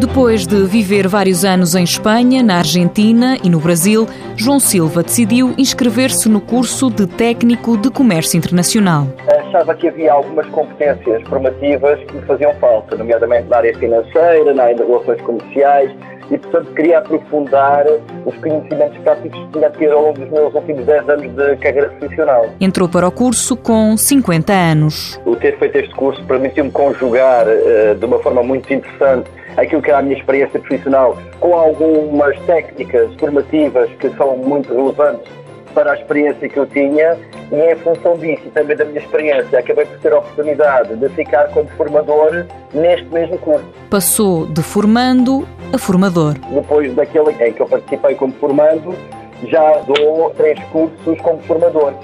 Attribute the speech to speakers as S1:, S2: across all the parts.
S1: Depois de viver vários anos em Espanha, na Argentina e no Brasil, João Silva decidiu inscrever-se no curso de técnico de comércio internacional.
S2: Achava que havia algumas competências formativas que faziam falta, nomeadamente na área financeira, na área de relações comerciais, e, portanto, queria aprofundar os conhecimentos práticos que tinha adquirido ao longo dos meus últimos 10 anos de carreira profissional.
S1: Entrou para o curso com 50 anos.
S2: O ter feito este curso permitiu-me conjugar uh, de uma forma muito interessante aquilo que era a minha experiência profissional com algumas técnicas formativas que são muito relevantes para a experiência que eu tinha e em função disso e também da minha experiência acabei por ter a oportunidade de ficar como formador neste mesmo curso.
S1: Passou de formando a formador.
S2: Depois daquele em que eu participei como formando, já dou três cursos como formador.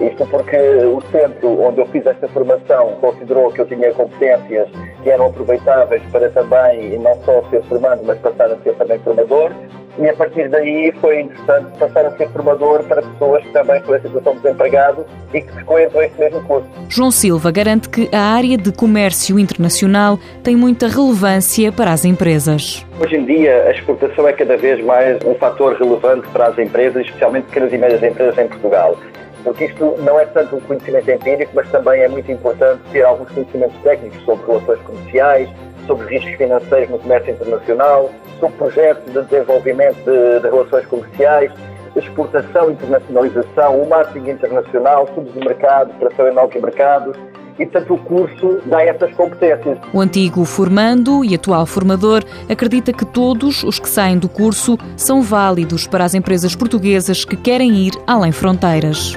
S2: Isto porque o centro onde eu fiz esta formação considerou que eu tinha competências que eram aproveitáveis para também não só ser formando, mas passar a ser também formador. E a partir daí foi interessante passar a ser formador para pessoas que também estão em situação de desempregado e que frequentam este mesmo curso.
S1: João Silva garante que a área de comércio internacional tem muita relevância para as empresas.
S2: Hoje em dia, a exportação é cada vez mais um fator relevante para as empresas, especialmente pequenas e médias empresas em Portugal porque isto não é tanto um conhecimento empírico, mas também é muito importante ter alguns conhecimentos técnicos sobre relações comerciais, sobre riscos financeiros no comércio internacional, sobre projetos de desenvolvimento de, de relações comerciais, exportação, internacionalização, o marketing internacional, estudos de mercado, operação em novos mercados, e, portanto, o curso dá essas competências.
S1: O antigo formando e atual formador acredita que todos os que saem do curso são válidos para as empresas portuguesas que querem ir além fronteiras.